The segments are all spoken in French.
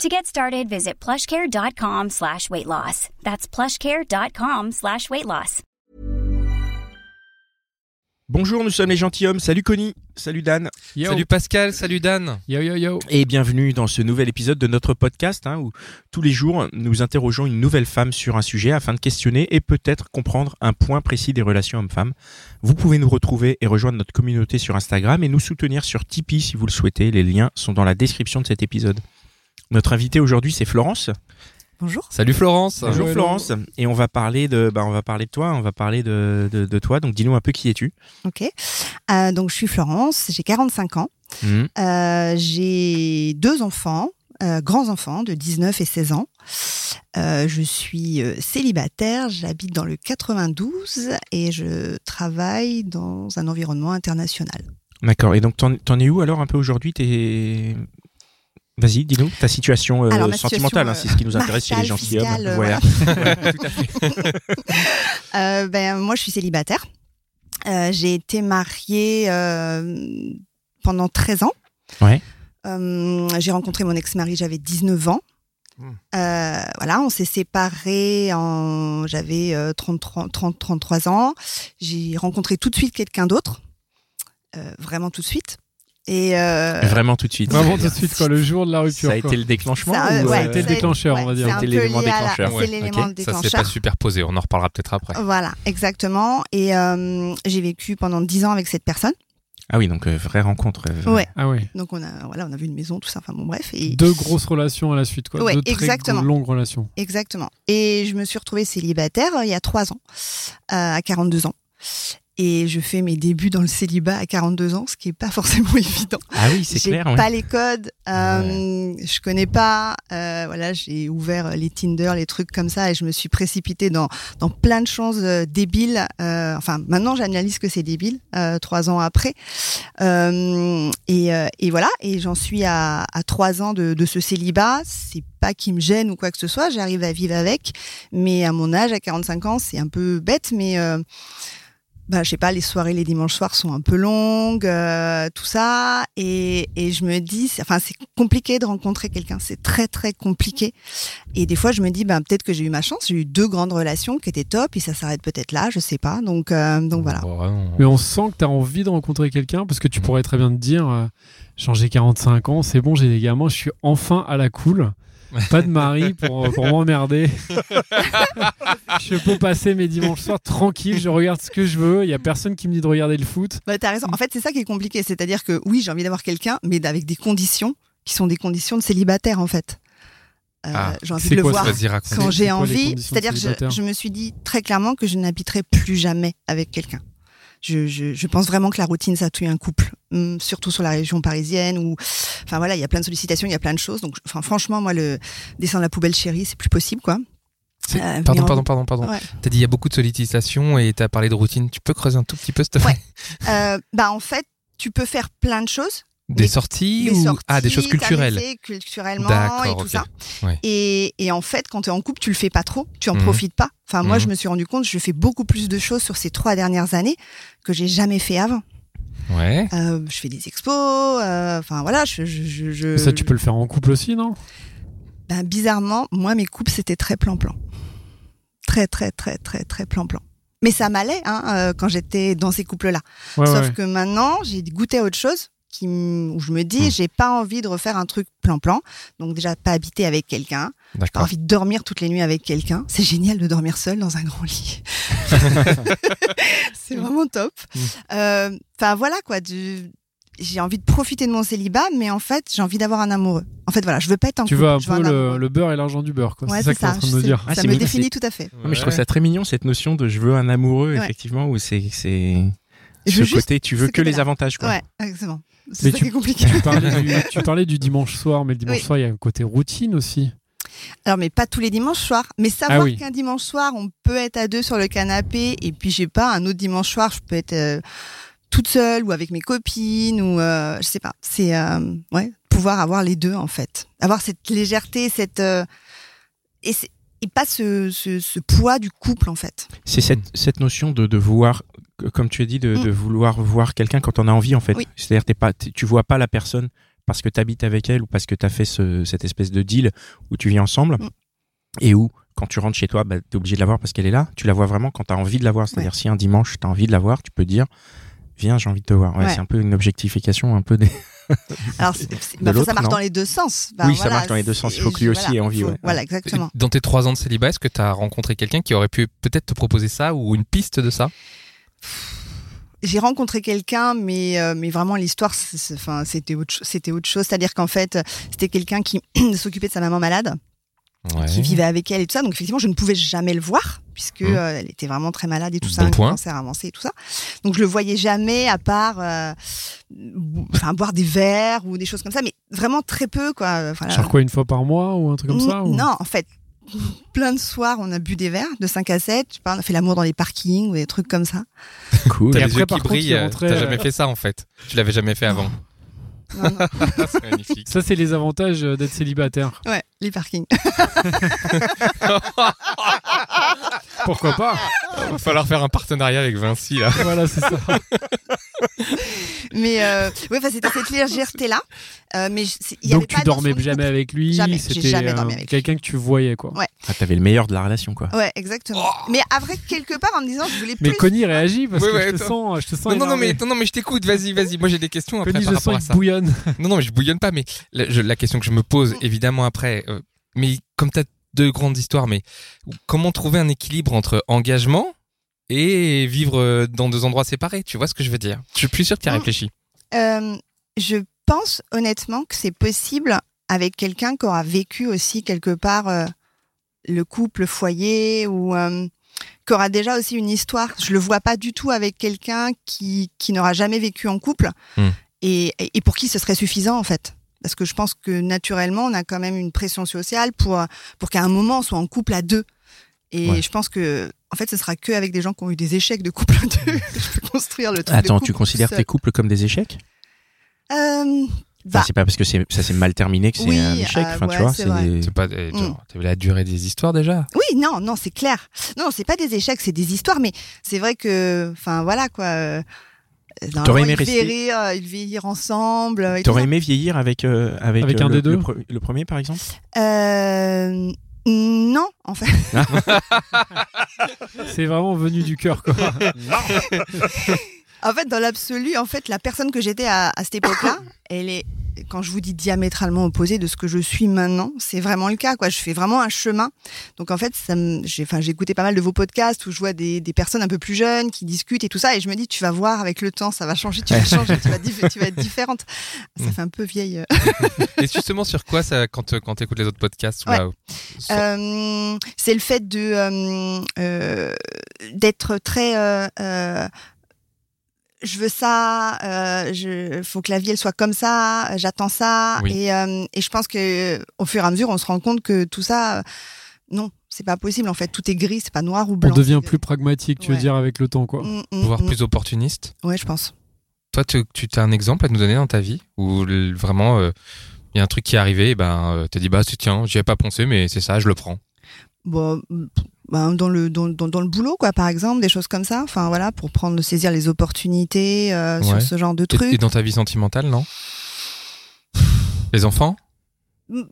To get started, visit plushcare.com slash weight loss. That's plushcare.com slash weight loss. Bonjour, nous sommes les gentilshommes. Salut Connie, salut Dan. Salut Pascal, salut Dan. Yo yo yo. Et bienvenue dans ce nouvel épisode de notre podcast hein, où tous les jours nous interrogeons une nouvelle femme sur un sujet afin de questionner et peut-être comprendre un point précis des relations hommes-femmes. Vous pouvez nous retrouver et rejoindre notre communauté sur Instagram et nous soutenir sur Tipeee si vous le souhaitez. Les liens sont dans la description de cet épisode. Notre invité aujourd'hui c'est Florence. Bonjour. Salut Florence. Bonjour hello. Florence. Et on va parler de, bah, on va parler de toi, on va parler de, de, de toi. Donc dis-nous un peu qui es-tu. Ok. Euh, donc je suis Florence, j'ai 45 ans. Mhm. Euh, j'ai deux enfants, euh, grands enfants de 19 et 16 ans. Euh, je suis euh, célibataire, j'habite dans le 92 et je travaille dans un environnement international. D'accord. Et donc t'en, t'en es où alors un peu aujourd'hui? T'es Vas-y, dis-nous ta situation euh, Alors, ma situation, sentimentale, hein, euh, c'est ce qui nous intéresse chez les gentilshommes. euh, voilà. Ouais, tout à fait. Euh, ben, moi, je suis célibataire. Euh, j'ai été mariée euh, pendant 13 ans. Ouais. Euh, j'ai rencontré mon ex-mari, j'avais 19 ans. Hmm. Euh, voilà, on s'est séparés en j'avais euh, 33 30 33 ans. J'ai rencontré tout de suite quelqu'un d'autre. Euh, vraiment tout de suite. Et euh, Vraiment tout de suite. Vraiment tout de suite quoi, le jour de la rupture. Ça a quoi. été le déclenchement Ça, ou, euh, Ça a été le déclencheur, on va dire. C'était l'élément déclencheur, C'est ouais, ok. Ça s'est pas déclencheur. superposé, on en reparlera peut-être après. Voilà, exactement. Et euh, j'ai vécu pendant 10 ans avec cette personne. Ah oui, donc euh, vraie rencontre. Ouais. Ah ouais. Donc on a voilà, on a vu une maison, tout ça. Enfin bon, bref. Et Deux grosses relations à la suite quoi. Ouais, Deux très exactement. longues relations. Exactement. Et je me suis retrouvée célibataire euh, il y a trois ans, euh, à 42 ans. Et je fais mes débuts dans le célibat à 42 ans, ce qui est pas forcément évident. Ah oui, c'est J'ai clair. ouais. pas les codes, euh, je connais pas. euh, voilà, j'ai ouvert les Tinder, les trucs comme ça, et je me suis précipitée dans dans plein de choses euh, débiles. euh, enfin, maintenant j'analyse que c'est débile. euh, trois ans après, Euh, et, euh, et voilà. Et j'en suis à, à trois ans de, de ce célibat. C'est pas qui me gêne ou quoi que ce soit. J'arrive à vivre avec, mais à mon âge, à 45 ans, c'est un peu bête, mais euh, bah, je sais pas, les soirées, les dimanches soirs sont un peu longues, euh, tout ça, et, et je me dis, c'est- enfin, c'est compliqué de rencontrer quelqu'un, c'est très très compliqué. Et des fois, je me dis, ben peut-être que j'ai eu ma chance, j'ai eu deux grandes relations qui étaient top, et ça s'arrête peut-être là, je sais pas. Donc, euh, donc voilà. Mais on sent que tu as envie de rencontrer quelqu'un parce que tu Mm. pourrais très bien te dire euh, j'ai 45 ans, c'est bon, j'ai des gamins, je suis enfin à la cool. Pas de mari pour, pour m'emmerder. je peux passer mes dimanches soirs tranquille, je regarde ce que je veux. Il y a personne qui me dit de regarder le foot. Bah, t'as raison. En fait, c'est ça qui est compliqué, c'est-à-dire que oui, j'ai envie d'avoir quelqu'un, mais avec des conditions qui sont des conditions de célibataire en fait. Euh, Ah, j'ai envie le quoi voir. quand j'ai envie. C'est-à-dire que je me suis dit très clairement que je n'habiterai plus jamais avec quelqu'un. Je, je, je pense vraiment que la routine, ça tue un couple, Hum, surtout sur la région parisienne où, enfin voilà, il y a plein de sollicitations, il y a plein de choses. Donc, enfin, franchement, moi, le descendre la poubelle chérie, c'est plus possible, quoi. Euh, Pardon, pardon, pardon, pardon. Ouais. T'as dit il y a beaucoup de sollicitations et t'as parlé de routine. Tu peux creuser un tout petit peu, s'il te plaît? Euh, bah, en fait, tu peux faire plein de choses. Des Des- sorties des ou sorties, ah des choses culturelles. culturellement D'accord, et tout ça. Ouais. Et, et en fait, quand tu es en couple, tu le fais pas trop, tu en Mhm. profites pas. Enfin, moi, Mhm. je me suis rendu compte, je fais beaucoup plus de choses sur ces trois dernières années que j'ai jamais fait avant. Ouais. Euh, je fais des expos, euh, enfin voilà, je, je, je, je- Ça, tu peux le faire en couple aussi, non? Ben, bizarrement, moi, mes couples, c'était très plan-plan. Très, très, très, très, très plan-plan. Mais ça m'allait hein, euh, quand j'étais dans ces couples-là. Ouais, Sauf ouais. que maintenant, j'ai goûté à autre chose qui, où je me dis, Hmm. j'ai pas envie de refaire un truc plan-plan. Donc déjà, pas habiter avec quelqu'un. J'ai pas envie de dormir toutes les nuits avec quelqu'un. C'est génial de dormir seul dans un grand lit. c'est vraiment top. Hmm. Euh, Enfin voilà quoi. du- J'ai envie de profiter de mon célibat, mais en fait, j'ai envie d'avoir un amoureux. En fait, voilà, je veux pas être en Tu couple. veux un je peu un le, beurre et l'argent du beurre, quoi. Ouais, c'est ça que t'es en train de me je sais. dire. Ah, ça me mignon, définit tout à fait. Non, mais je trouve ça très mignon cette notion de je veux un amoureux Ouais. effectivement où c'est c'est ce côté tu veux que les avantages quoi. Ouais, exactement. C'est Mais ça tu- qui est compliqué. Tu parlais, du, tu parlais du dimanche soir, mais le dimanche Oui. soir, il y a un côté routine aussi. Alors, mais pas tous les dimanches soirs. Mais savoir Ah oui. qu'un dimanche soir, on peut être à deux sur le canapé, et puis, je sais pas, un autre dimanche soir, je peux être euh, toute seule ou avec mes copines, ou euh, je sais pas. C'est, euh, ouais, pouvoir avoir les deux, en fait. Avoir cette légèreté, cette. euh, et, pas ce, ce, ce poids du couple, en fait. C'est cette, cette notion de, de vouloir, que- comme tu as dit, de, Mm. de vouloir voir quelqu'un quand on a envie, en fait. Oui. C'est-à-dire, t'es pas, tu vois pas la personne parce que tu habites avec elle ou parce que tu as fait ce, cette espèce de deal où tu vis ensemble Mm. et où, quand tu rentres chez toi, bah, tu es obligé de la voir parce qu'elle est là. Tu la vois vraiment quand tu as envie de la voir. C'est-à-dire, si un dimanche, tu as envie de la voir, tu peux dire, viens, j'ai envie de te voir. Ouais, Ouais. C'est un peu une objectification, un peu des. Alors, bah, ça marche non dans les deux sens. Bah, Oui, ça marche dans les deux sens. Il faut que lui aussi voilà, ait envie, faut- ouais. Voilà, exactement. Dans tes trois ans de célibat, est-ce que tu as rencontré quelqu'un qui aurait pu peut-être te proposer ça ou une piste de ça? J'ai rencontré quelqu'un, mais euh, mais vraiment l'histoire, enfin c'était autre, c'était autre chose. C'est-à-dire qu'en fait, c'était quelqu'un qui s'occupait de sa maman malade, Ouais. qui vivait avec elle et tout ça. Donc effectivement, je ne pouvais jamais le voir puisque Mhm. euh, elle était vraiment très malade et tout Bon ça, un cancer avancé et tout ça. Donc je le voyais jamais à part, euh, bo- enfin boire des verres ou des choses comme ça, mais vraiment très peu quoi. Genre quoi, une fois par mois ou un truc comme ça ou- Non, en fait, plein de soirs, on a bu des verres de 5 à 7. Je sais pas, on a fait l'amour dans les parkings ou des trucs comme ça. Cool. T'as Et les après, yeux par qui il brillent. euh, T'as euh, jamais fait ça en fait. Tu l'avais jamais fait avant. Non, non. c'est magnifique. Ça, c'est les avantages euh, d'être célibataire. Ouais, les parkings. Pourquoi pas? Va falloir faire un partenariat avec Vinci là. Voilà, c'est ça. Mais euh, ouais, enfin, c'était cette légèreté là. Euh, mais il y Donc avait tu pas dormais jamais avec lui. Jamais, j'ai C'était jamais euh, dormi avec lui. quelqu'un que tu voyais, quoi. Ouais. Ah, t'avais le meilleur de la relation, quoi. Ouais, exactement. Mais après, quelque part, en me disant, je voulais Mais plus. Connie réagit parce Ouais, que ouais, je, te sens, je te sens Non, non, non, mais, non, non, mais je t'écoute, vas-y, vas-y. Moi j'ai des questions après Connie, par je rapport à sens ça. qu'il bouillonne. Non, non, mais je bouillonne pas, mais la, je- la question que je me pose, évidemment, après, euh, mais comme tu as deux grandes histoires, mais comment trouver un équilibre entre engagement et vivre euh, dans deux endroits séparés Tu vois ce que je veux dire? Je suis plus sûr que tu as réfléchi. Euh, je pense honnêtement que c'est possible avec quelqu'un qui aura vécu aussi quelque part euh, le couple, le foyer ou euh, qui aura déjà aussi une histoire. Je le vois pas du tout avec quelqu'un qui, qui n'aura jamais vécu en couple Hmm. et, et pour qui ce serait suffisant en fait. Parce que je pense que naturellement, on a quand même une pression sociale pour, pour qu'à un moment, on soit en couple à deux. Et Ouais. je pense que, en fait, ce sera que avec des gens qui ont eu des échecs de couple je peux construire le truc. de Attends, tu considères tes couples comme des échecs? Euh, Enfin, bah, C'est pas parce que ça s'est mal terminé que c'est Oui, un échec. euh, Enfin, ouais, tu vois, c'est pas euh, Mm. genre, vu la durée des histoires déjà? Oui, non, non, c'est clair. Non, c'est pas des échecs, c'est des histoires, mais c'est vrai que, enfin, voilà quoi. euh, T'aurais aimé rester- rire, euh, ils rire ensemble. T'aurais aimé vieillir avec euh, avec, Avec euh, un le, des deux? le, pre- le premier, par exemple? Euh, non, en fait. C'est vraiment venu du cœur, quoi. En fait, dans l'absolu, en fait, la personne que j'étais à, à cette époque-là, elle est, quand je vous dis diamétralement opposée de ce que je suis maintenant, c'est vraiment le cas, quoi. Je fais vraiment un chemin. Donc, en fait, ça j'ai, enfin, j'ai écouté pas mal de vos podcasts où je vois des, des personnes un peu plus jeunes qui discutent et tout ça, et je me dis, tu vas voir avec le temps, ça va changer, tu vas changer, tu vas, tu vas être différente. Ça fait un peu vieille. euh. Et justement, sur quoi ça, quand, quand t'écoutes les autres podcasts Ouais. sur- Euh, c'est le fait de euh, euh, d'être très euh, euh, je veux ça euh, je faut que la vie elle soit comme ça j'attends ça Oui. et euh, et je pense que au fur et à mesure on se rend compte que tout ça euh, non c'est pas possible en fait tout est gris c'est pas noir ou On blanc devient c'est- plus pragmatique, tu veux dire, avec le temps, quoi. Mm, mm, voire mm. plus opportuniste ouais je pense Toi, tu, tu as un exemple à nous donner dans ta vie où vraiment euh, il y a un truc qui est arrivé, et ben euh, t'as dit bah tiens, j'y avais pas pensé, mais c'est ça, je le prends. bon ben, dans le dans, dans, dans le boulot quoi par exemple des choses comme ça enfin voilà pour prendre saisir les opportunités euh, Ouais. sur ce genre de Et, trucs et dans ta vie sentimentale, non? Les enfants? Mm,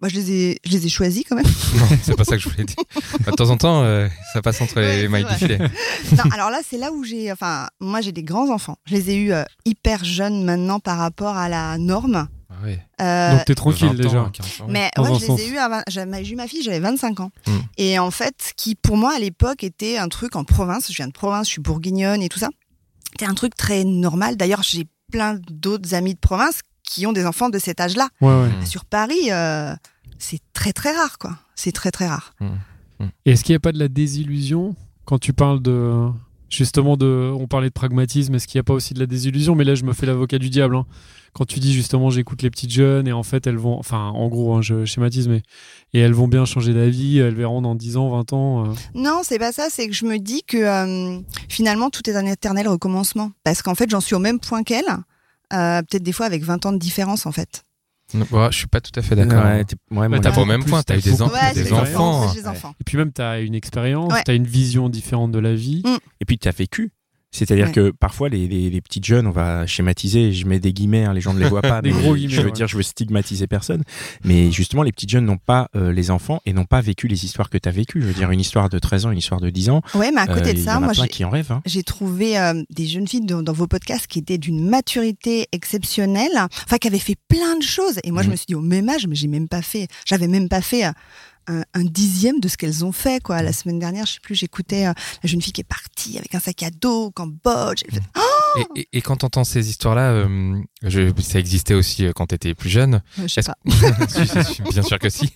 Moi, je les ai, je les ai choisis quand même. Non, c'est pas ça que je voulais dire. Bah, De temps en temps, euh, ça passe entre Ouais, les mailles du filet. non, alors là, c'est là où j'ai, enfin, moi, j'ai des grands enfants. Je les ai eus euh, hyper jeunes maintenant par rapport à la norme. Ah ouais. Euh, Donc t'es tranquille 20 ans, déjà. 15 ans, mais ouais, je sens. les ai eus. À 20 j'avais- J'ai eu ma fille, j'avais 25 ans. Mm. Et en fait, qui pour moi à l'époque était un truc en province. Je viens de province, je suis bourguignonne et tout ça. C'était un truc très normal. D'ailleurs, j'ai plein d'autres amis de province qui ont des enfants de cet âge-là. Ouais, ouais. Mm. Sur Paris, euh, c'est très très rare, quoi. C'est très très rare. Et est-ce qu'il n'y a pas de la désillusion quand tu parles de Justement, de, on parlait de pragmatisme, est-ce qu'il n'y a pas aussi de la désillusion? Mais là, je me fais l'avocat du diable. hein. Quand tu dis justement, j'écoute les petites jeunes et en fait, elles vont, enfin, en gros, hein, je schématise, mais et elles vont bien changer d'avis, elles verront dans 10 ans, 20 ans. euh. Non, c'est pas ça. C'est que je me dis que euh, finalement tout est un éternel recommencement. Parce qu'en fait, j'en suis au même point qu'elle. euh, Peut-être des fois avec 20 ans de différence en fait. Ouais, je suis pas tout à fait d'accord. Ouais, ouais, T'as t'as pas au même plus, point, t'as eu t'as des, en- enfants. Et puis même, tu as une expérience, Ouais. tu as une vision différente de la vie. Mm. Et puis tu as vécu. C'est-à-dire Ouais. que parfois les, les, les petites jeunes, on va schématiser, je mets des guillemets, hein, les gens ne les voient pas, Des mais gros guillemets, je veux ouais. dire, je veux stigmatiser personne. Mais justement, les petites jeunes n'ont pas euh, les enfants et n'ont pas vécu les histoires que tu as vécues. Je veux dire, une histoire de 13 ans, une histoire de 10 ans. Ouais, mais à côté euh, de y ça, moi j'ai hein. j'ai trouvé euh, des jeunes filles dans, dans vos podcasts qui étaient d'une maturité exceptionnelle, enfin qui avaient fait plein de choses. Et moi, je Mhm. me suis dit au même âge, mais j'ai même pas fait, j'avais même pas fait euh, un, un dixième de ce qu'elles ont fait. Quoi. La semaine dernière, je sais plus, j'écoutais euh, la jeune fille qui est partie avec un sac à dos au Cambodge. Elle fait, Et, et, et quand t'entends ces histoires-là, euh, je, ça existait aussi euh, quand t'étais plus jeune. Euh, je sais pas. Bien sûr que si.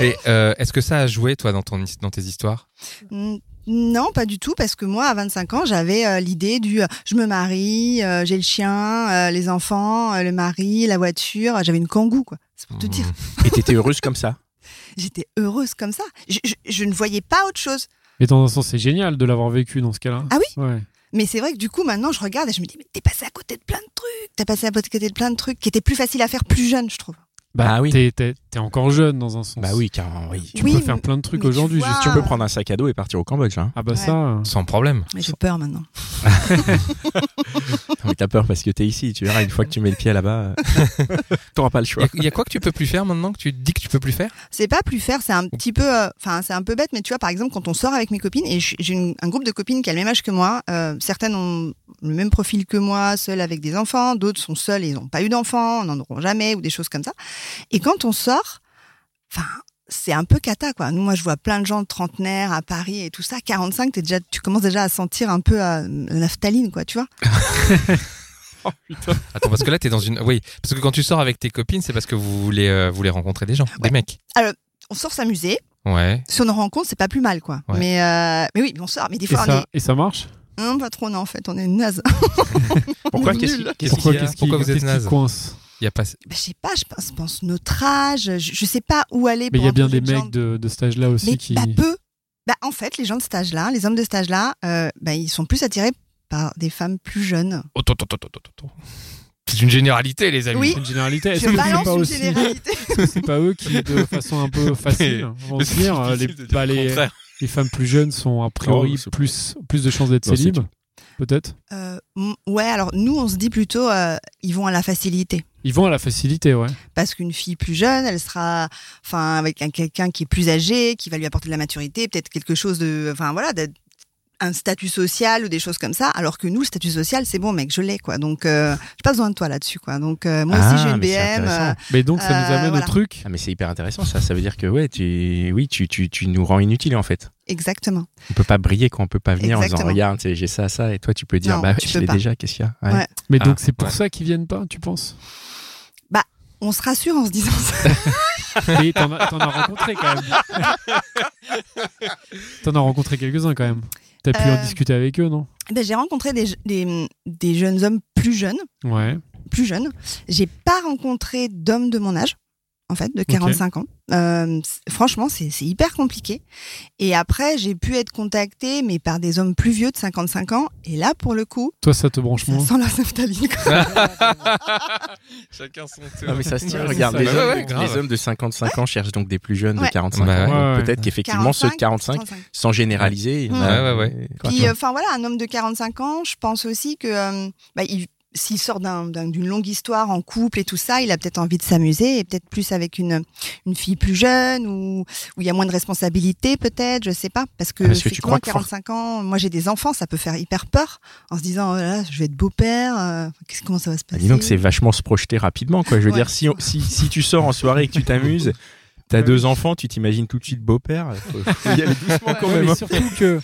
Et euh, est-ce que ça a joué toi dans ton dans tes histoires? Mm, Non, pas du tout, parce que moi, à 25 ans, j'avais euh, l'idée du euh, je me marie, euh, j'ai le chien, euh, les enfants, euh, le mari, la voiture. J'avais une kangou, quoi. C'est pour te dire. Et t'étais heureuse comme ça? J'étais heureuse comme ça. Je, je- je ne voyais pas autre chose. Mais dans un sens, c'est génial de l'avoir vécu dans ce cas-là. Ah oui Ouais. Mais c'est vrai que du coup, maintenant, je regarde et je me dis, mais t'es passé à côté de plein de trucs. T'es passé à côté de plein de trucs qui étaient plus faciles à faire plus jeune, je trouve. Bah Ah oui. t'es, t'es- t'es encore jeune dans un sens. Bah oui, carrément, oui. Tu Oui, peux faire plein de trucs tu aujourd'hui. vois- juste- Tu peux prendre un sac à dos et partir au Cambodge. Hein. Ah bah Ouais. ça. euh, Sans problème. Mais j'ai peur maintenant. Mais t'as peur parce que t'es ici. Tu verras, une fois que tu mets le pied là-bas, euh, t'auras pas le choix. a- il y a quoi que tu peux plus faire maintenant que tu dis que tu peux plus faire? C'est pas plus faire, c'est un petit peu, euh, enfin, c'est un peu bête, mais tu vois, par exemple, quand on sort avec mes copines, et j'ai une- un groupe de copines qui a le même âge que moi, euh, certaines ont le même profil que moi, seules avec des enfants, d'autres sont seules et ils n'ont pas eu d'enfants, n'en auront jamais, ou des choses comme ça. Et quand on sort, enfin, c'est un peu cata, quoi. Nous, moi, je vois plein de gens de trentenaires à Paris et tout ça. 45, t'es déjà, tu commences déjà à sentir un peu euh, la naphtaline, quoi, tu vois. Attends, parce que là t'es dans une. Oui, parce que quand tu sors avec tes copines, c'est parce que vous voulez euh, vous voulez rencontrer des gens, Ouais. des mecs. On sort s'amuser. Ouais. Si on en rencontre, c'est pas plus mal, quoi. Ouais. Mais, euh, mais oui, on sort. Mais des Et fois, on ça, est, et ça marche? Non, pas trop, non, en fait, on est naze. Pourquoi Qu'est-ce qui- qui, Pourquoi vous êtes naze? coince Il y a pas. Bah, je sais pas, je pense, notre âge, je, je sais pas où aller. Mais il y a bien des mecs de, de cet âge-là aussi Mais qui. bah, peu. Bah, en fait, les gens de cet âge-là, les hommes de cet âge-là, euh, bah, ils sont plus attirés par des femmes plus jeunes. Oh. C'est une généralité, les amis. Oui. C'est une généralité. Est-ce Je que c'est pas une aussi c'est pas eux qui, de façon un peu facile, vont se dire, euh, les, bah, les, les femmes plus jeunes sont a priori Oh, plus, plus de chances d'être célibes Peut-être? Euh, m- ouais, alors nous, on se dit plutôt, euh, ils vont à la facilité. Ils vont à la facilité, ouais. Parce qu'une fille plus jeune, elle sera, enfin, avec un- quelqu'un qui est plus âgé, qui va lui apporter de la maturité, peut-être quelque chose de, enfin voilà, de- un statut social ou des choses comme ça. Alors que nous, le statut social, c'est bon, mec, je l'ai, quoi. Donc, euh, j'ai pas besoin de toi là-dessus, quoi. Donc, euh, moi Ah, aussi, j'ai une mais BM. euh, Mais donc, ça nous Euh, amène voilà. au truc. Ah mais c'est hyper intéressant ça. Ça veut dire que ouais, tu, oui, tu, tu, tu nous rends inutiles en fait. exactement. On peut pas briller quand on peut pas venir en disant regarde, j'ai ça, ça, et toi tu peux dire Non, bah tu je l'ai déjà, qu'est-ce qu'il y a? Ouais. Ouais. Mais Ah, donc, c'est pour ouais. ça qu'ils viennent pas, tu penses? On se rassure en se disant ça. Mais t'en as, rencontré quand même. t'en as rencontré quelques-uns quand même. T'as pu en Euh, discuter avec eux, non? Ben, j'ai rencontré des, des, des jeunes hommes plus jeunes, Ouais. plus jeunes. J'ai pas rencontré d'hommes de mon âge, en fait, de 45 ans. Euh, franchement, c'est hyper compliqué. Et après, j'ai pu être contactée, mais par des hommes plus vieux de 55 ans. Et là, pour le coup, Toi, ça te branche moins sent la naphtaline. Chacun son Ah mais ça se tient, Ouais, regarde, c'est les. Ouais, hommes, ouais, grave. les hommes de 55 ans cherchent donc des plus jeunes de Ouais. 45 Bah ans. ouais. Donc Ouais, Peut-être ouais. qu'effectivement ceux de 45, 45. sans généraliser, il y en a- Ouais, ouais, Puis, euh, enfin voilà, un homme de 45 ans, je pense aussi que euh, bah, il- s'il sort d'un- d'un- d'une longue histoire en couple et tout ça, il a peut-être envie de s'amuser et peut-être plus avec une, une fille plus jeune ou où il y a moins de responsabilités peut-être, je sais pas. Parce que, Ah, parce que tu effectivement, crois que 45 ans, moi j'ai des enfants, ça peut faire hyper peur en se disant, oh là, je vais être beau-père, euh, qu'est-ce- comment ça va se Ah, passer dis donc c'est vachement se projeter rapidement quoi. Je veux Ouais. dire si, si si tu sors en soirée et que tu t'amuses T'as deux enfants, tu t'imagines tout de suite beau-père. Faut, faut y aller doucement quand Ouais, même. mais hein. surtout que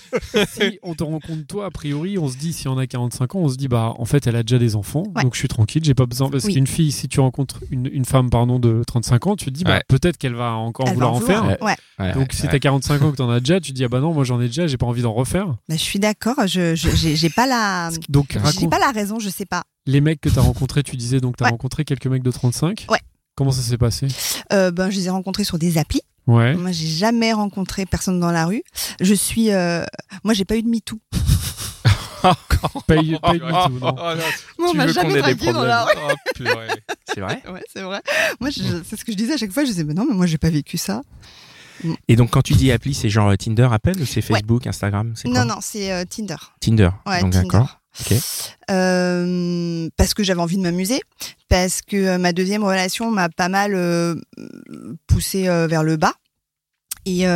si on te rencontre toi, a priori, on se dit, si on a 45 ans, on se dit, bah, en fait, elle a déjà des enfants, Ouais. donc je suis tranquille, j'ai pas besoin. Parce Oui. qu'une fille, si tu rencontres une, une femme, pardon, de 35 ans, tu te dis, bah, Ouais. peut-être qu'elle va encore Elle va vouloir en faire. vouloir. Ouais. Ouais. Donc, si t'as 45 ans que t'en as déjà, tu te dis, ah bah non, moi j'en ai déjà, j'ai pas envie d'en refaire. Bah, je suis d'accord. Je j'ai pas la Donc, j'ai raconte pas la raison. Je sais pas. les mecs que t'as rencontrés, tu disais, donc t'as Ouais. rencontré quelques mecs de 35. Ouais. Comment ça s'est passé? Euh, ben je les ai rencontrés sur des applis. Ouais. Moi, j'ai jamais rencontré personne dans la rue. Je suis. euh, Moi, j'ai pas eu de MeToo. Pas eu de MeToo, non. Moi, on Tu m'a jamais dragué dans la rue. problèmes Oh. C'est vrai? Ouais, c'est vrai. Moi, je- c'est ce que je disais à chaque fois. Je disais, mais non, mais moi, j'ai pas vécu ça. Et donc quand tu dis appli, c'est genre euh, Tinder appel ou c'est Facebook, Instagram c'est quoi? Non, non, c'est euh, Tinder. Tinder. Ouais, donc Tinder. d'accord. Euh, parce que j'avais envie de m'amuser, parce que euh, ma deuxième relation m'a pas mal euh, poussé euh, vers le bas, et,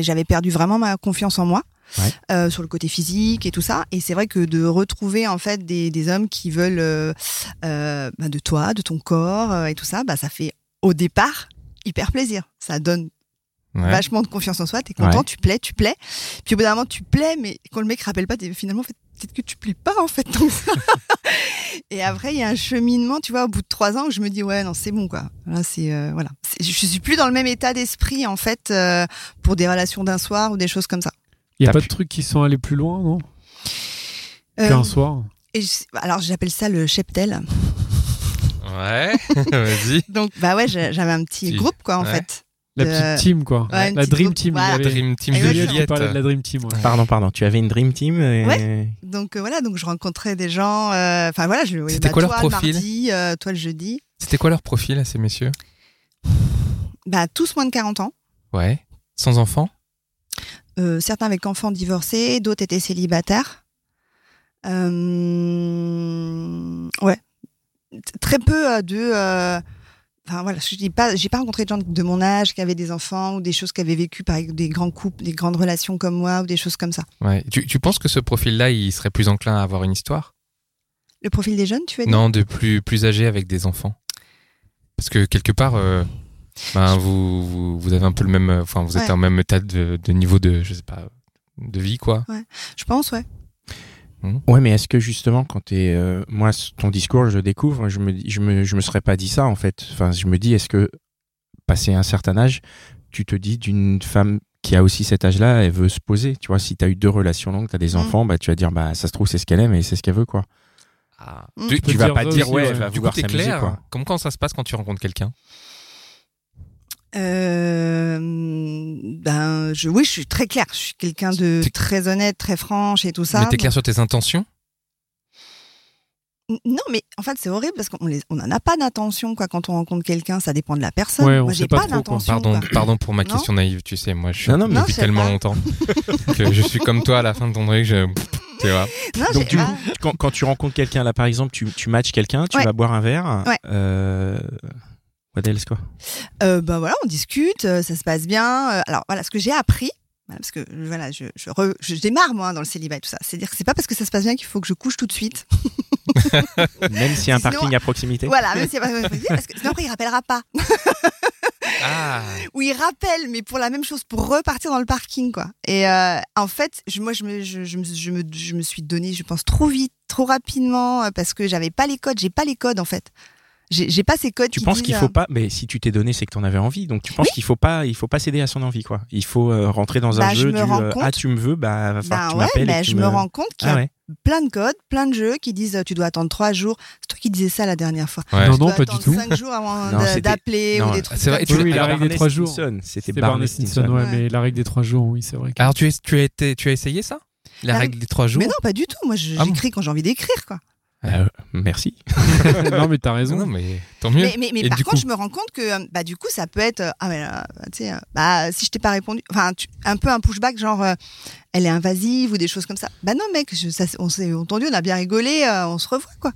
j'avais perdu vraiment ma confiance en moi. Ouais. sur le côté physique et tout ça et c'est vrai que de retrouver en fait des, des hommes qui veulent bah, de toi de ton corps et tout ça bah ça fait au départ hyper plaisir ça donne Ouais. vachement de confiance en soi, t'es content, Ouais. tu plais, tu plais. Puis au bout d'un moment, tu plais, mais quand le mec rappelle pas, t'es finalement, en fait, peut-être que tu plais pas, en fait. ça. Et après, il y a un cheminement, tu vois, au bout de trois ans, où je me dis, ouais, non, c'est bon, quoi. Là, c'est, euh, voilà. C'est- Je suis plus dans le même état d'esprit, en fait, euh, pour des relations d'un soir ou des choses comme ça. Il y a T'as pas pu- de trucs qui sont allés plus loin, non? Euh, Qu'un soir. et je- alors, j'appelle ça le cheptel. Ouais, vas-y. Donc, bah ouais, j'avais un petit Si. groupe, quoi, en Ouais. fait. La petite team, quoi. Ouais, la petite Dream groupe. Team. il y Voilà. avait- Dream Team de. Juliette de la Dream Team. ouais. Pardon, pardon. Tu avais une dream team. et- Ouais. Donc euh, voilà, donc je rencontrais des gens. euh, Enfin voilà, je C'était bah, quoi leur toi, le profil mardi, euh, toi le jeudi. C'était quoi leur profil à ces messieurs? Bah tous moins de 40 ans. Ouais. Sans enfants? Euh, certains avec enfants divorcés, d'autres étaient célibataires. Euh, ouais, très peu euh, de. Euh, Enfin voilà, je dis pas, j'ai pas rencontré de gens de mon âge qui avaient des enfants ou des choses qui avaient vécu par des grands couples, des grandes relations comme moi ou des choses comme ça. Ouais. Tu, tu penses que ce profil-là, il serait plus enclin à avoir une histoire? Le profil des jeunes, tu veux dire? Non, de plus, plus âgé avec des enfants. Parce que quelque part, euh, ben, vous, vous, vous avez un peu le même. Enfin, vous êtes Ouais. en même état de, de niveau de, je sais pas, de vie, quoi. Je pense, ouais. Ouais, mais est-ce que justement, quand t'es, euh, moi, ton discours, je le découvre, je me, je me, je me serais pas dit ça en fait. Enfin, je me dis, est-ce que passé un certain âge, tu te dis d'une femme qui a aussi cet âge-là, elle veut se poser. Tu vois, si t'as eu deux relations longues, t'as des Mm. enfants, bah tu vas dire, bah ça se trouve c'est ce qu'elle aime et c'est ce qu'elle veut quoi. Ah. Mm. Tu, Tu vas dire pas dire aussi, ouais, ouais. elle va du coup, vouloir clair. quoi. Comment quand ça se passe quand tu rencontres quelqu'un Euh, ben, je, oui, je suis très claire. Je suis quelqu'un de très honnête, très franche et tout ça. Mais t'es clair sur tes intentions? Non, mais en fait, c'est horrible parce qu'on on n'en a pas d'intention quoi quand on rencontre quelqu'un. Ça dépend de la personne. Ouais, on Moi, j'ai pas pas, d'intention. Pardon, quoi. pardon pour ma Non. question naïve, tu sais, moi je suis Non, depuis tellement pas. longtemps que je suis comme toi à la fin de ton truc, je... tu vois. Non, Donc quand, quand tu rencontres quelqu'un là, par exemple, tu, tu matches quelqu'un, tu Ouais. vas boire un verre. Ouais. Euh... What else quoi? Euh, bah voilà, on discute, euh, ça se passe bien. Euh, alors voilà, ce que j'ai appris. voilà, Parce que voilà, je, je, re- je démarre moi dans le célibat et tout ça. C'est-à-dire que c'est pas parce que ça se passe bien qu'il faut que je couche tout de suite. Même s'il y a un Sinon- parking à proximité. Voilà, même si parce que sinon après il rappellera pas. Ah, Ou il rappelle, mais pour la même chose, pour repartir dans le parking, quoi. Et euh, en fait, je, moi, je me, je, me, je, me, je me suis donné, je pense, trop vite, trop rapidement, parce que j'avais pas les codes. J'ai pas les codes, en fait. J'ai pas ces codes. Tu qui penses qu'il euh, faut pas, mais si tu t'es donné, c'est que tu en avais envie. Donc tu penses qu'il faut pas, il faut pas céder à son envie, quoi. Il faut euh, rentrer dans un Bah, je jeu du euh, ah tu me veux, bah va falloir Ben que tu ouais, m'appelles. tu je me rends compte qu'il y Ah a ouais. plein de codes, plein de jeux qui disent euh, tu dois attendre trois jours. C'est toi qui disais ça la dernière fois. ouais. Non, Tu non, dois pas du attendre tout. cinq jours avant Non, d'appeler non, ou des trucs. c'est vrai. Oui, la règle des Barney trois jours. C'était C'était Barney Stinson. Ouais, mais la règle des trois jours, oui, c'est vrai. Alors tu, as été, tu as essayé ça? La La- règle des trois jours? Mais non, pas du tout. Moi, Ah bon j'écris quand j'ai envie d'écrire, quoi. Euh, merci. non, mais t'as raison. Non, mais tant mieux. Mais, mais, mais Et par du contre, coup je me rends compte que euh, bah du coup, ça peut être euh, ah mais tu sais bah si je t'ai pas répondu, enfin tu- un peu un pushback genre euh, elle est invasive ou des choses comme ça. Bah non mec, je- ça, on s'est entendu, on a bien rigolé, euh, on se revoit quoi.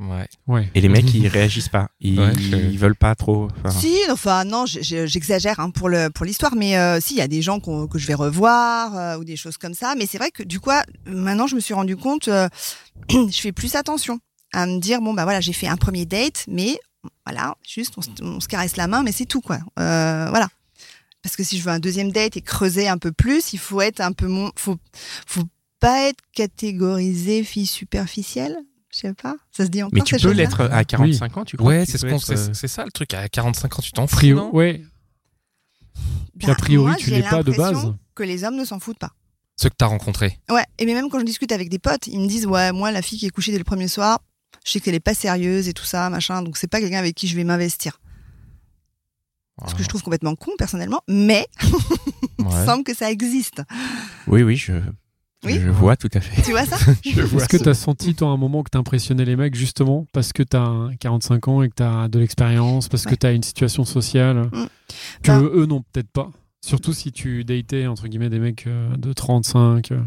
Ouais. Et Ouais. les mecs, ils réagissent pas. Ils, Ouais, je- ils veulent pas trop. enfin, Si, enfin non, j'exagère hein, pour le pour l'histoire, mais euh, si il y a des gens qu'on- que je vais revoir euh, ou des choses comme ça. Mais c'est vrai que du coup, maintenant je me suis rendu compte, euh, je fais plus attention à me dire bon bah voilà, j'ai fait un premier date, mais Voilà, juste on, se- on se caresse la main, mais c'est tout, quoi. Euh, voilà. Parce que si je veux un deuxième date et creuser un peu plus, il faut être un peu moins, faut, faut pas être catégorisé fille superficielle. Je sais pas, ça se dit encore. Mais tu ces peux l'être à 45 ans, tu crois Ouais, tu c'est ce être, c'est euh, c'est ça le truc. À 45 ans, tu t'en fous, non ouais. Puis Bah, a priori, moi, tu l'es pas de base. Que les hommes ne s'en foutent pas. Ceux que t'as rencontrés. Ouais, et mais même quand je discute avec des potes, ils me disent ouais, moi la fille qui est couchée dès le premier soir, je sais qu'elle est pas sérieuse et tout ça, machin, donc c'est pas quelqu'un avec qui je vais m'investir. Ce que je trouve complètement con personnellement, mais il Ouais. semble que ça existe. Oui, oui, je, Oui. je vois tout à fait. Tu vois ça Je vois Est-ce que tu as senti, toi, à un moment que tu impressionnais les mecs, justement, parce que tu as 45 ans et que tu as de l'expérience, parce que tu as une situation sociale Mm. que Ben- eux n'ont peut-être pas Surtout si tu datais, entre guillemets, des mecs euh, de 35. euh.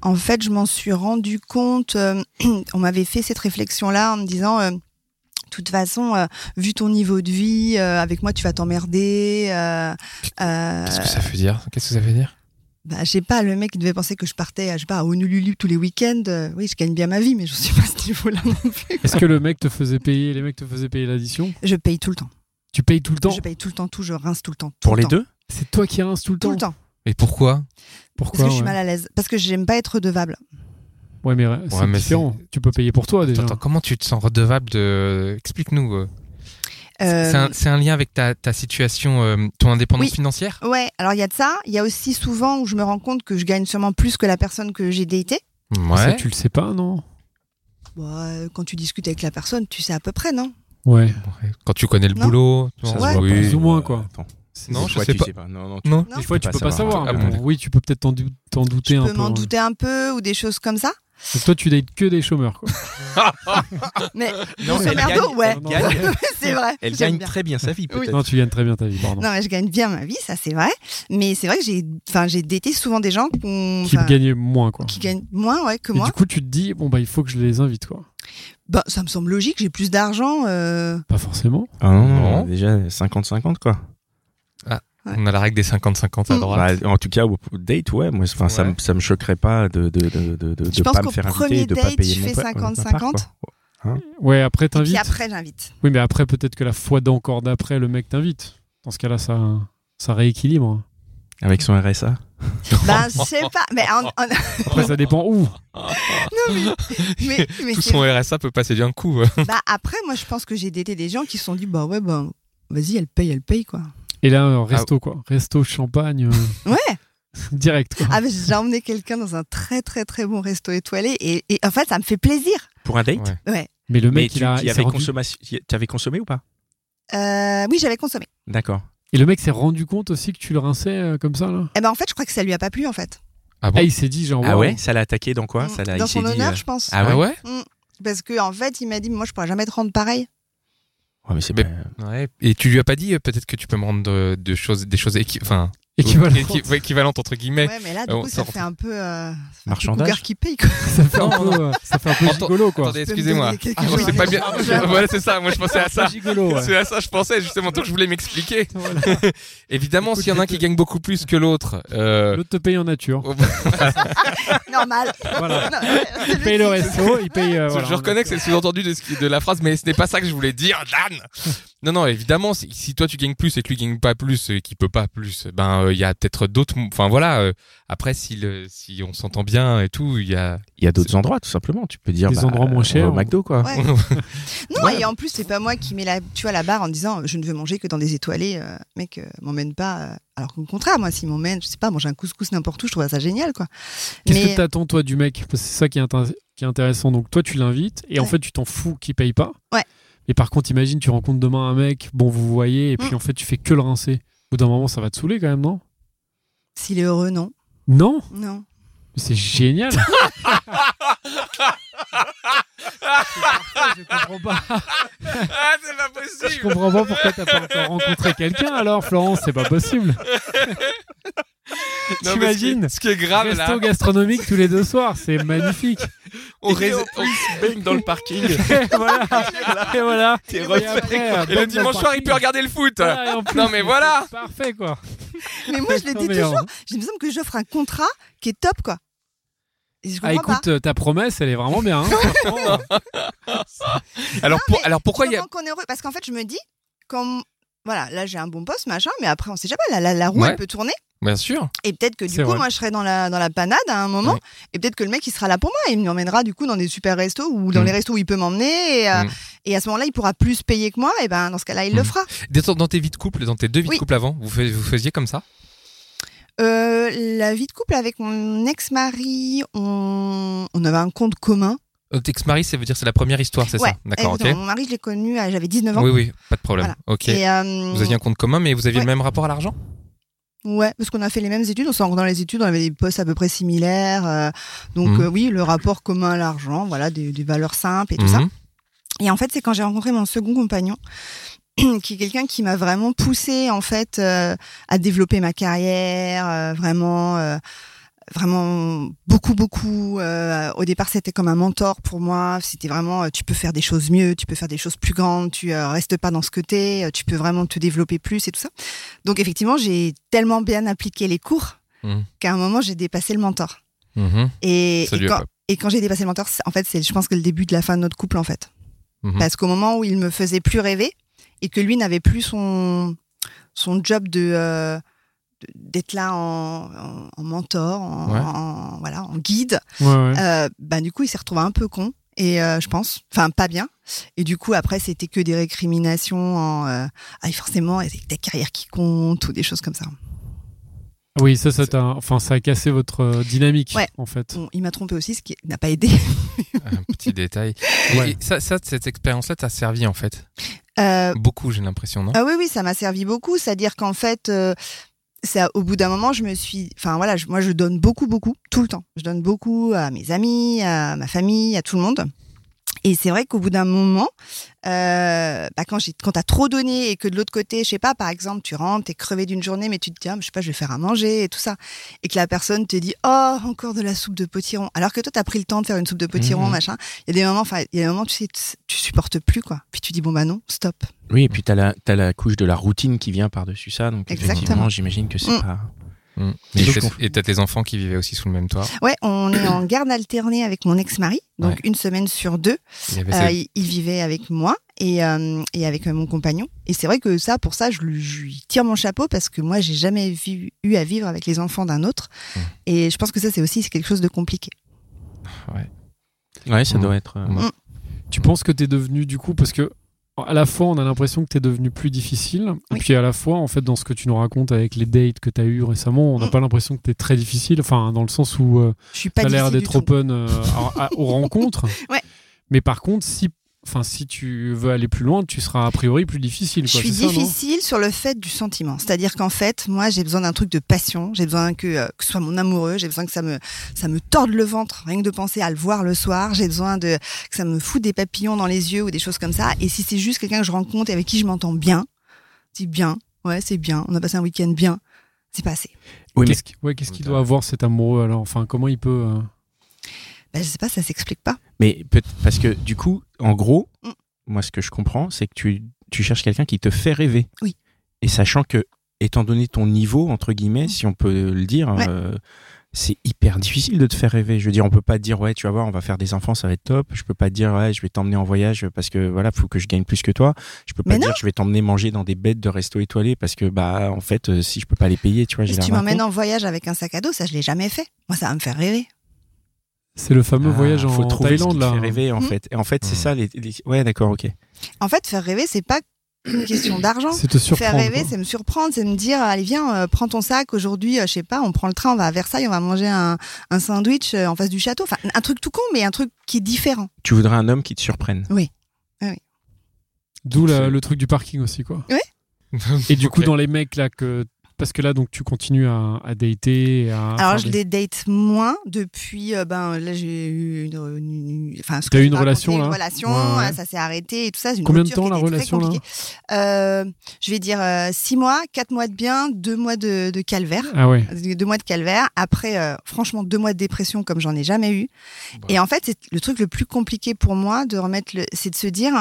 En fait, je m'en suis rendu compte. euh, on m'avait fait cette réflexion-là en me disant. euh, de toute façon, euh, vu ton niveau de vie, euh, avec moi, tu vas t'emmerder. Euh, euh, Qu'est-ce que ça veut dire? Qu'est-ce que ça veut dire? Bah, je sais pas, le mec il devait penser que je partais, je sais pas, à Honolulu tous les week-ends. Euh, oui, je gagne bien ma vie, mais je suis pas à ce niveau-là non plus. Est-ce que le mec te faisait payer, les mecs te faisaient payer l'addition? Je paye tout le temps. Tu payes tout le temps? Je paye tout le temps, tout, je rince tout le temps. tout Pour le les temps. deux? C'est toi qui rinces tout le Tout temps le temps? Et pourquoi? Pourquoi Parce que je suis ouais. mal à l'aise. Parce que j'aime pas être redevable. Ouais, mais c'est Ouais, différent. Tu peux payer pour toi déjà. Attends, comment tu te sens redevable de Explique-nous. Euh. C'est un, lien avec ta, ta situation, euh, ton indépendance Oui. financière? Ouais, alors il y a de ça. Il y a aussi souvent où je me rends compte que je gagne sûrement plus que la personne que j'ai datée. Ça, Ouais. tu le sais pas, non? Bon, euh, quand tu discutes avec la personne, tu sais à peu près, non? Ouais. Quand tu connais le Non. boulot. Ça se Ouais. voit oui. Plus ou moins, quoi. Attends. Non, je fois, sais tu pas. sais pas. Non, non, tu- Non. Des fois, tu peux peux pas pas savoir. savoir. Ah bon, oui, tu peux peut-être t'en dou- t'en douter Je un peux peu. m'en ouais. douter un peu ou des choses comme ça? Donc toi, tu dates que des chômeurs, quoi. Mais Non, elle gagne- ouais, elle gagne- c'est vrai. Elle gagne bien. très bien sa vie, Oui. peut-être. Non, tu gagnes très bien ta vie, pardon. Non, mais je gagne bien ma vie, ça c'est vrai. Mais c'est vrai que j'ai, enfin, j'ai daté souvent des gens qu'on- Qui gagnait moins, quoi. qui gagnent moins, ouais, que Et moi. du coup, tu te dis, bon, bah, il faut que je les invite, quoi. Bah, ça me semble logique. J'ai plus d'argent. euh, Pas forcément. Ah non, non, Non. déjà 50-50 quoi. On a la règle des 50-50 à Mm. droite. Bah, en tout cas, au date, ouais, moi, enfin, ça, Ouais. me, ça me choquerait pas de de de de, de, de pas me faire premier inviter, et de pas date, payer tu mon fais pa- ma part, 50-50. quoi. Ouais, après, Et puis t'invites. après, j'invite. Oui, mais après, peut-être que la fois d'encore d'après, le mec t'invite. Dans ce cas-là, ça, ça rééquilibre. Avec son RSA. Bah, je sais pas. Mais, en- en- Après, ça dépend où. mais, mais Tout son RSA peut passer d'un coup. bah, après, moi, je pense que j'ai daté des gens qui se sont dit, bah ouais, bah, vas-y, elle paye, elle paye, quoi. Et là, euh, resto, quoi. Resto, champagne. euh, Ouais. direct, quoi. Ah, mais j'ai emmené quelqu'un dans un très, très, très bon resto étoilé. Et, et en fait, ça me fait plaisir. Pour un date? Ouais. Ouais. Mais le Mais mec, tu il a. avais rendu- consommation- tu avais consommé ou pas? Euh, oui, j'avais consommé. D'accord. Et le mec s'est rendu compte aussi que tu le rinçais euh, comme ça, là? Et ben, en fait, je crois que ça lui a pas plu, en fait. Ah bon? Ah, il s'est dit, genre, Ah ouais? Ça l'a attaqué dans quoi? Ça l'a, dans son dit, honneur, euh, je pense. Ah ouais, Ah ouais? Parce que, en fait, il m'a dit, moi, je pourrais jamais te rendre pareil. Ouais, mais c'est Mais- pas- Ouais. Et tu lui as pas dit euh, peut-être que tu peux me rendre de, de choses, des choses enfin, Équivalent. équi- ouais, équivalentes entre guillemets. Ouais, mais là, du on coup, ça fait un peu. Euh, Marchandage. qui paye, quoi. Ça fait un peu, euh, ça fait un peu Attends- gigolo, quoi. Attendez, excusez-moi. Ah, c'est pas bien. échange. voilà, c'est ça. Moi, je pensais à ça. gigolo, ouais. C'est à ça, je pensais justement. Donc, je voulais m'expliquer. Voilà. Évidemment, s'il y en a un qui gagne beaucoup plus que l'autre, euh, L'autre te paye en nature. oh, Normal. Voilà. Non, Il paye le resto, il paye. euh, je reconnais que c'est le sous-entendu de, ce qui- de la phrase, mais ce n'est pas ça que je voulais dire, Dan. Non, non, évidemment, si, si toi tu gagnes plus et que lui gagne pas plus et qu'il peut pas plus, ben euh, il y a peut-être d'autres. Enfin voilà. euh, après, si, le, si on s'entend bien et tout, il y a. Il y a d'autres endroits, tout simplement. Tu peux dire. Des bah, endroits moins va chers. Au McDo, quoi. Ouais. Non, Ouais. et en plus, c'est pas moi qui mets la, tu vois, la barre en disant je ne veux manger que dans des étoilés. euh, mec, euh, m'emmène pas. euh, alors qu'au contraire, moi, s'il m'emmène, je sais pas, manger un couscous n'importe où, je trouve ça génial, quoi. Qu'est-ce Mais que t'attends, toi, du mec? Parce que c'est ça qui est, qui est intéressant. Donc, toi, tu l'invites et en fait, tu t'en fous qu'il paye pas. Ouais. Et par contre, imagine, tu rencontres demain un mec, bon, vous voyez, et puis Mm. en fait, tu fais que le rincer. Au bout d'un moment, ça va te saouler quand même, non? S'il est heureux, non. Non? Non. Mais C'est génial Je comprends pas. ah, c'est pas Je possible. comprends pas pourquoi t'as pas encore rencontré quelqu'un alors, Florence, c'est pas possible. Non, mais ce qui est- T'imagines Ce qui est grave Resto là, gastronomique tous les deux soirs, c'est magnifique. on en plus, baigne dans le parking. et voilà, et voilà. T'es Et refait, après, Et le dimanche soir, il peut regarder le foot. Voilà, plus, Non, mais c'est voilà. Parfait quoi. Mais moi, je le dis toujours. euh, J'ai l'impression que j'offre un contrat qui est top, quoi. Je Ah, écoute, euh, ta promesse, elle est vraiment bien. hein. Alors, Non, pour- mais alors pourquoi il y a. Comment qu'on est heureux Parce qu'en fait, je me dis, comme voilà, là j'ai un bon poste, machin, mais après on sait jamais, la, la, la roue Ouais. elle peut tourner. Bien sûr. Et peut-être que du coup, vrai. moi je serai dans la, dans la panade à un moment, Ouais. et peut-être que le mec il sera là pour moi, il m'emmènera du coup dans des super restos ou dans Mm. les restos où il peut m'emmener, et, euh, Mm. et à ce moment-là il pourra plus payer que moi, et ben dans ce cas-là il le Mm. fera. Dans dans tes vies de couple, dans tes deux vies Oui. de couple avant, vous faisiez comme ça? Euh, la vie de couple avec mon ex-mari, on, on avait un compte commun. Votre ex-mari, ça veut dire c'est la première histoire, c'est ouais, ça D'accord, ok. Mon mari je l'ai connu, j'avais 19 ans. Oui, oui, pas de problème. Voilà. Ok. Et, euh, Vous aviez un compte commun, mais vous aviez Ouais. le même rapport à l'argent? Ouais, parce qu'on a fait les mêmes études, on s'est dans les études, on avait des postes à peu près similaires. euh, donc Mhm. euh, oui, le rapport commun à l'argent, voilà, des, des valeurs simples et tout ça. Mhm. Et en fait, c'est quand j'ai rencontré mon second compagnon, qui est quelqu'un qui m'a vraiment poussé en fait euh, à développer ma carrière, euh, vraiment, euh, vraiment beaucoup, beaucoup. Au départ, c'était comme un mentor pour moi. C'était vraiment, tu peux faire des choses mieux, tu peux faire des choses plus grandes, tu restes pas dans ce que t'es, tu peux vraiment te développer plus et tout ça. Donc effectivement, j'ai tellement bien appliqué les cours Mhm. qu'à un moment, j'ai dépassé le mentor. Mhm. Et, quand, pas- et quand j'ai dépassé le mentor, en fait, c'est, je pense que le début de la fin de notre couple, en fait. Mhm. Parce qu'au moment où il me faisait plus rêver et que lui n'avait plus son, son job de, euh, d'être là en, en, en mentor, en, Ouais. en- voilà, en guide, Ouais, ouais. euh, bah, du coup, il s'est retrouvé un peu con. Et euh, je pense, enfin pas bien. Et du coup, après, c'était que des récriminations en euh, ah, forcément, c'est ta carrière qui compte ou des choses comme ça. Oui, ça, ça, t'a- enfin, ça a cassé votre euh, dynamique, Ouais. en fait. Bon, il m'a trompé aussi, ce qui n'a pas aidé. Un petit détail. Et- Ouais. Et ça, ça, cette expérience-là t'a servi en fait? Euh, Beaucoup, j'ai l'impression, non? Ah oui, oui, ça m'a servi beaucoup. C'est-à-dire qu'en fait, euh, ça, au bout d'un moment, je me suis. Enfin voilà, je- moi, je donne beaucoup, beaucoup, tout le temps. Je donne beaucoup à mes amis, à ma famille, à tout le monde. Et c'est vrai qu'au bout d'un moment, euh, bah quand j'ai, quand t'as trop donné et que de l'autre côté, je sais pas, par exemple, tu rentres, t'es crevé d'une journée, mais tu te dis, ah, je sais pas, je vais faire à manger et tout ça, et que la personne te dit, oh, encore de la soupe de potiron, alors que toi, t'as pris le temps de faire une soupe de potiron, Mhm. machin. Il y a des moments, enfin, il y a des moments, tu sais, tu- supportes plus, quoi. Puis tu dis, bon bah non, stop. Oui, et puis t'as la, t'as la couche de la routine qui vient par-dessus ça. Donc, Exactement. effectivement, j'imagine que c'est Mm. pas. Je Et. Et t'as tes enfants qui vivaient aussi sous le même toit. Ouais, on est en garde alternée avec mon ex-mari, donc Ouais. une semaine sur deux. Il Euh, cette- il, il vivait avec moi et, euh, et avec euh, mon compagnon. Et c'est vrai que ça, pour ça, je lui, tire mon chapeau parce que moi, j'ai jamais vu- eu à vivre avec les enfants d'un autre. Mmh. Et je pense que ça, c'est aussi quelque chose de compliqué. Ouais, ça Mm. doit être. euh, Mm. Tu penses que t'es devenu, du coup, parce que à la fois, on a l'impression que t'es devenu plus difficile, et puis à la fois, en fait, dans ce que tu nous racontes avec les dates que t'as eu récemment, on n'a Mm. pas l'impression que t'es très difficile, enfin, dans le sens où euh, suis pas t'as l'air d'être open euh, à- à- aux rencontres. Ouais. Mais par contre, si, enfin, si tu veux aller plus loin, tu seras a priori plus difficile. Je suis ça, difficile sur le fait du sentiment. C'est-à-dire qu'en fait, moi, j'ai besoin d'un truc de passion. J'ai besoin que, euh, que ce soit mon amoureux. J'ai besoin que ça me, ça me torde le ventre, rien que de penser à le voir le soir. J'ai besoin de, que ça me fout des papillons dans les yeux ou des choses comme ça. Et si c'est juste quelqu'un que je rencontre et avec qui je m'entends bien, c'est bien. Ouais, c'est bien. On a passé un week-end bien. C'est pas assez. Oui, mais Qu'est-ce ouais, qu'il doit avoir cet amoureux alors? Enfin, comment il peut euh, Ben, je sais pas, ça s'explique pas. Mais parce que du coup, en gros, Mm. moi ce que je comprends, c'est que tu, tu cherches quelqu'un qui te fait rêver. Oui. Et sachant que, étant donné ton niveau, entre guillemets, si on peut le dire, Ouais. euh, c'est hyper difficile de te faire rêver. Je veux dire, on peut pas te dire, ouais, tu vas voir, on va faire des enfants, ça va être top. Je peux pas te dire, ouais, je vais t'emmener en voyage parce que voilà, faut que je gagne plus que toi. Je peux pas te dire, je vais t'emmener manger dans des bêtes de resto étoilés parce que, bah, en fait, euh, si je peux pas les payer, tu vois, j'ai Si tu m'emmènes en voyage avec un sac à dos, ça, je l'ai jamais fait. Moi, ça va me faire rêver. C'est le fameux Ah, voyage en faut trouver ce Thaïlande qui te là. fait rêver, en Mm. fait. Et en fait, c'est Mm. ça, les, les- ouais, d'accord, ok. En fait, faire rêver, c'est pas une question d'argent. C'est te surprendre. Faire rêver, c'est me surprendre, c'est me dire, allez viens, euh, prends ton sac. Aujourd'hui, euh, je sais pas, on prend le train, on va à Versailles, on va manger un, un sandwich euh, en face du château. Enfin, un truc tout con, mais un truc qui est différent. Tu voudrais un homme qui te surprenne. D'où la- le truc du parking aussi, quoi. Et du coup, dans les mecs là que. Parce que là, donc, tu continues à, à dater. et À Alors, je des- les date moins depuis. euh, ben là, j'ai eu une, une- une- enfin, ce T'as que eu une relation, là Une relation, Ouais, ouais. euh, ça s'est arrêté et tout ça. Une Combien de temps, la relation, là. Euh, Je vais dire euh, six mois, quatre mois de bien, deux mois de, de calvaire. Ah ouais. deux mois de calvaire. Après, euh, franchement, deux mois de dépression comme j'en ai jamais eu. Bah. Et en fait, c'est le truc le plus compliqué pour moi de remettre le, c'est de se dire,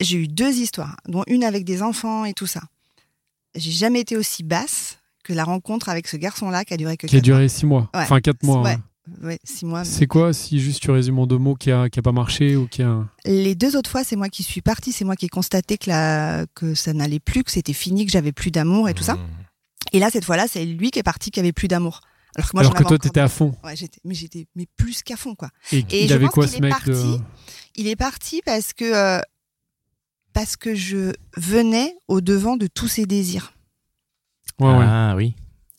j'ai eu deux histoires, dont une avec des enfants et tout ça. J'ai jamais été aussi basse que la rencontre avec ce garçon-là qui a duré que Qui a duré six mois. Ouais. Enfin, quatre mois. Ouais. ouais. mois. ouais, six mois. C'est quoi, si juste tu résumes en deux mots, qui a, qui a pas marché ou qui a. Les deux autres fois, c'est moi qui suis partie, c'est moi qui ai constaté que, la... que ça n'allait plus, que c'était fini, que j'avais plus d'amour et tout ça. Mmh. Et là, cette fois-là, c'est lui qui est parti, qui avait plus d'amour. Alors que moi, Alors que toi, t'étais à fond. Ouais, j'étais, mais j'étais, mais plus qu'à fond, quoi. Et, Et il je avait pense quoi qu'il ce est mec parti. de... Il est parti parce que euh, parce que je venais au devant de tous ses désirs. Ouais, ouais. Ah oui.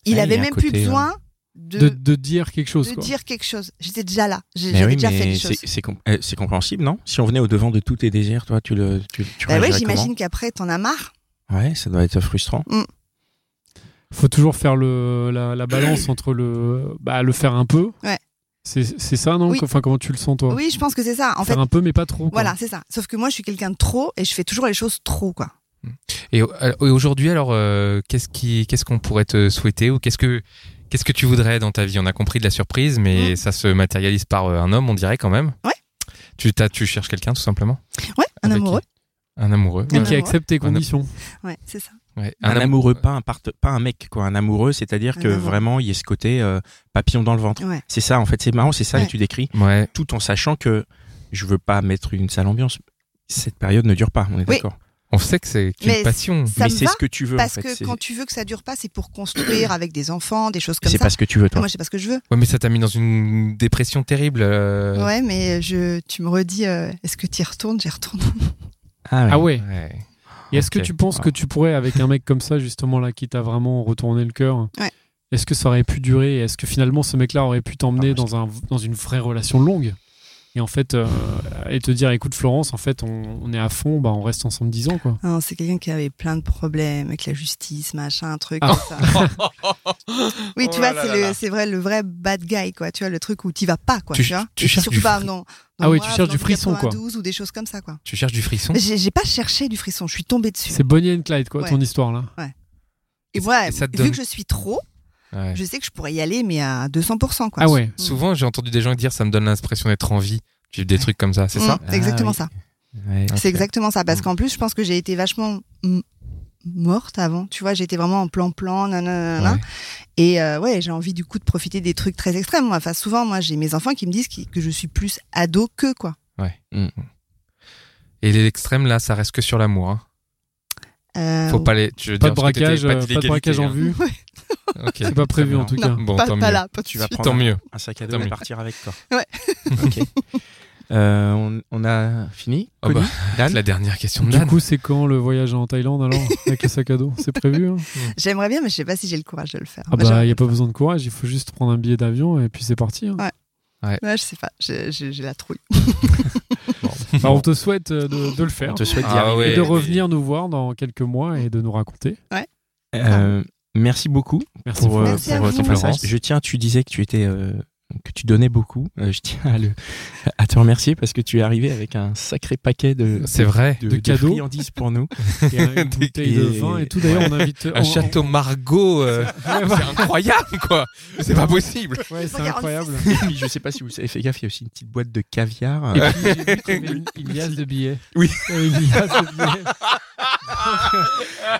Il Ah, avait même plus côté, euh, besoin de, De, de dire quelque chose. de quoi. dire quelque chose. J'étais déjà là. J'avais oui, déjà fait les c'est choses. c'est com- euh, compréhensible, non? Si on venait au devant de tous tes désirs, toi, tu le tu, tu Bah ouais, réagirais j'imagine qu'après, t'en as marre. Ouais, ça doit être frustrant. faut toujours faire le, la, la balance entre le, bah, le faire un peu. Ouais. C'est c'est ça, non Oui. Enfin, comment tu le sens, toi Oui, je pense que c'est ça. En fait, Faire un peu, mais pas trop. quoi. voilà, c'est ça. Sauf que moi, je suis quelqu'un de trop et je fais toujours les choses trop, quoi. Et, euh, et aujourd'hui, alors, euh, qu'est-ce qui, qu'est-ce qu'on pourrait te souhaiter ou qu'est-ce que, qu'est-ce que tu voudrais dans ta vie? On a compris de la surprise, mais Mm. ça se matérialise par euh, un homme, on dirait quand même. Ouais. Tu, t'as, tu cherches quelqu'un tout simplement? Ouais, un Avec amoureux. Un amoureux. Et Un qui amoureux. accepte tes conditions. Ouais, c'est ça. Ouais. Un, am- amoureux, pas un part- pas un mec, quoi. Un amoureux, c'est-à-dire que amoureux. vraiment, il y a ce côté euh, papillon dans le ventre. Ouais. C'est ça, en fait, c'est marrant, c'est ça Ouais. que tu décris, Ouais. tout en sachant que je veux pas mettre une sale ambiance. Cette période ne dure pas, on est Oui. d'accord. On sait que c'est une Mais passion. Ça Mais c'est ce que tu veux, parce en fait. que C'est- quand tu veux que ça dure pas, c'est pour construire avec des enfants, des choses comme C'est ça. pas ce que tu veux, toi. Moi, sais pas ce que je veux. Ouais, mais ça t'a mis dans une dépression terrible. euh. Ouais, mais je, tu me redis, euh, est-ce que tu y retournes? J'y retourne. Ah, Ah ouais. Et est-ce que tu penses que tu pourrais, avec un mec comme ça, justement, là, qui t'a vraiment retourné le cœur, Ouais. est-ce que ça aurait pu durer? Et Est-ce que finalement, ce mec-là aurait pu t'emmener Ah, dans, un, dans une vraie relation longue? Et en fait, euh, et te dire, écoute Florence, en fait, on, on est à fond, bah, on reste ensemble 10 ans, quoi. Non, c'est quelqu'un qui avait plein de problèmes avec la justice, machin, un truc Ah. comme ça. Oui, tu Oh vois, là c'est là le, là. c'est vrai, le vrai bad guy, quoi. Tu vois, le truc où tu vas pas, quoi. Tu Tu, vois. tu cherches surtout du pas, non. Ah oui, Moi, tu cherches du frisson, quoi. 92 ou des choses comme ça, quoi. Tu cherches du frisson J'ai j'ai pas cherché du frisson, je suis tombée dessus. C'est Bonnie and Clyde, quoi, Ouais. ton histoire, là. Et moi, et ça te vu donne- que je suis trop, Ouais. je sais que je pourrais y aller, mais à 200%, quoi. Ah ouais. Souvent, j'ai entendu des gens dire ça me donne l'impression d'être en vie. J'ai des trucs comme ça, c'est Mm, ça C'est exactement Ah oui. ça. Ouais. C'est exactement ça. Parce Mm. qu'en plus, je pense que j'ai été vachement morte avant. Tu vois, j'étais vraiment en plan-plan, nanana. Ouais. Et euh, ouais, j'ai envie du coup de profiter des trucs très extrêmes. Moi. Enfin, souvent, moi, j'ai mes enfants qui me disent que je suis plus ado que quoi. Et l'extrême, là, ça reste que sur l'amour. Hein. Euh, Faut pas les. Je veux Pas dire, de braquage, euh, pas de braquage en hein. vue. C'est pas prévu, en tout cas. non, Bon, pas, tant pas mieux. là, pas Tu vas prendre Tant un, mieux. un sac à dos Tant et mieux. partir avec quoi. Ouais. ok. Euh, on, on a fini Ah bah, Dan La dernière question de Du Dan. coup, c'est quand le voyage en Thaïlande, alors, avec le sac à dos? C'est prévu hein? J'aimerais bien, mais je sais pas si j'ai le courage de le faire. Ah bah, il n'y a pas besoin de courage, il faut juste prendre un billet d'avion et puis c'est parti. hein. Ouais, je sais pas. J'ai la trouille. Bah, on te souhaite euh, de, de le faire On te souhaite Ah ouais. et de revenir nous voir dans quelques mois et de nous raconter. Euh, merci beaucoup Merci pour, euh, Merci pour vous. ton passage. Florence. Je tiens, tu disais que tu étais euh, que tu donnais beaucoup. Euh, je tiens à, le, à te remercier parce que tu es arrivé avec un sacré paquet de, C'est vrai. de, De cadeaux. friandises pour nous. Et une bouteille de vin et tout. D'ailleurs, on invite. Un on- château Margot, euh, c'est incroyable, quoi. C'est pas possible. Ouais, c'est 146. incroyable. Et puis, je sais pas si vous avez fait gaffe, il y a aussi une petite boîte de caviar. Et puis, une, une liasse de billets. Oui. Il y avait Une liasse de billets.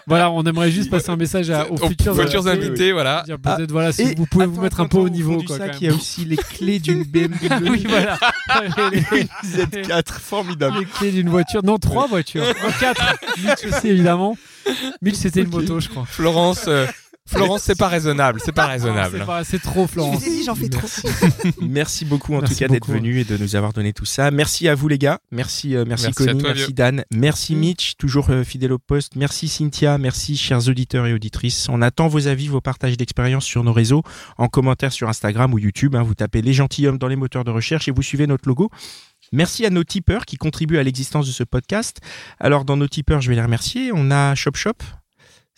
Voilà, on aimerait juste passer un message à, aux Aux futurs, futurs invités. invités, voilà. Dire peut-être, voilà, si vous pouvez vous mettre un peu au niveau. Quoi, quand il y a aussi les clés d'une BMW. oui, voilà. les, Z4, formidable. les clés d'une voiture. Non, trois voitures. Non, quatre. Mitch aussi, évidemment. Mitch, c'était une moto, je crois. Florence, euh, Florence, c'est pas raisonnable, c'est pas C'est raisonnable. pas- C'est trop, Je Florence. vous ai dit, j'en fais trop. Merci beaucoup en Merci tout cas d'être venu et de nous avoir donné tout ça. Merci à vous les gars. Merci euh, merci, Connie, toi, merci vieux. Dan, merci Mm. Mitch, toujours euh, fidèle au poste. Merci Cynthia, merci chers auditeurs et auditrices. On attend vos avis, vos partages d'expériences sur nos réseaux, en commentaire sur Instagram ou YouTube. hein. vous tapez les gentilshommes dans les moteurs de recherche et vous suivez notre logo. Merci à nos tipeurs qui contribuent à l'existence de ce podcast. Alors dans nos tipeurs, je vais les remercier. On a Shop Shop.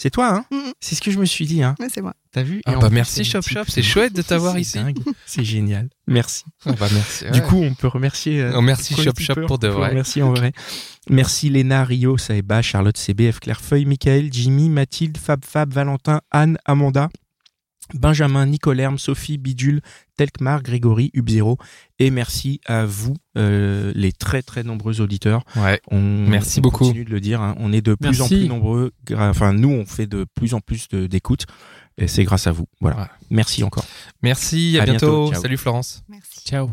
C'est toi, hein Mhm. C'est ce que je me suis dit, hein Ouais, c'est moi. T'as vu Ah bah merci c'est Shop Shop, c'est chouette de t'avoir C'est ici. dingue. C'est génial. Merci. Ah bah merci. Du coup, on peut remercier. euh, merci Premier Shop Shop pour de On vrai. Merci en vrai. Merci Léna, Rio, Saeba, Charlotte CBF, Clairefeuille, Michael, Jimmy, Mathilde, Fab Fab, Valentin, Anne, Amanda, Benjamin, Nicolerme, Sophie, Bidule, Telkmar, Grégory, Ubzero. Et merci à vous, euh, les très très nombreux auditeurs. Ouais. On, Merci on beaucoup. continue de le dire. hein. On est de plus en plus nombreux. Enfin, nous, on fait de plus en plus de- d'écoutes. Et c'est grâce à vous. Voilà. Ouais. Merci encore. Merci, à, À bientôt. Salut Florence. Merci. Ciao.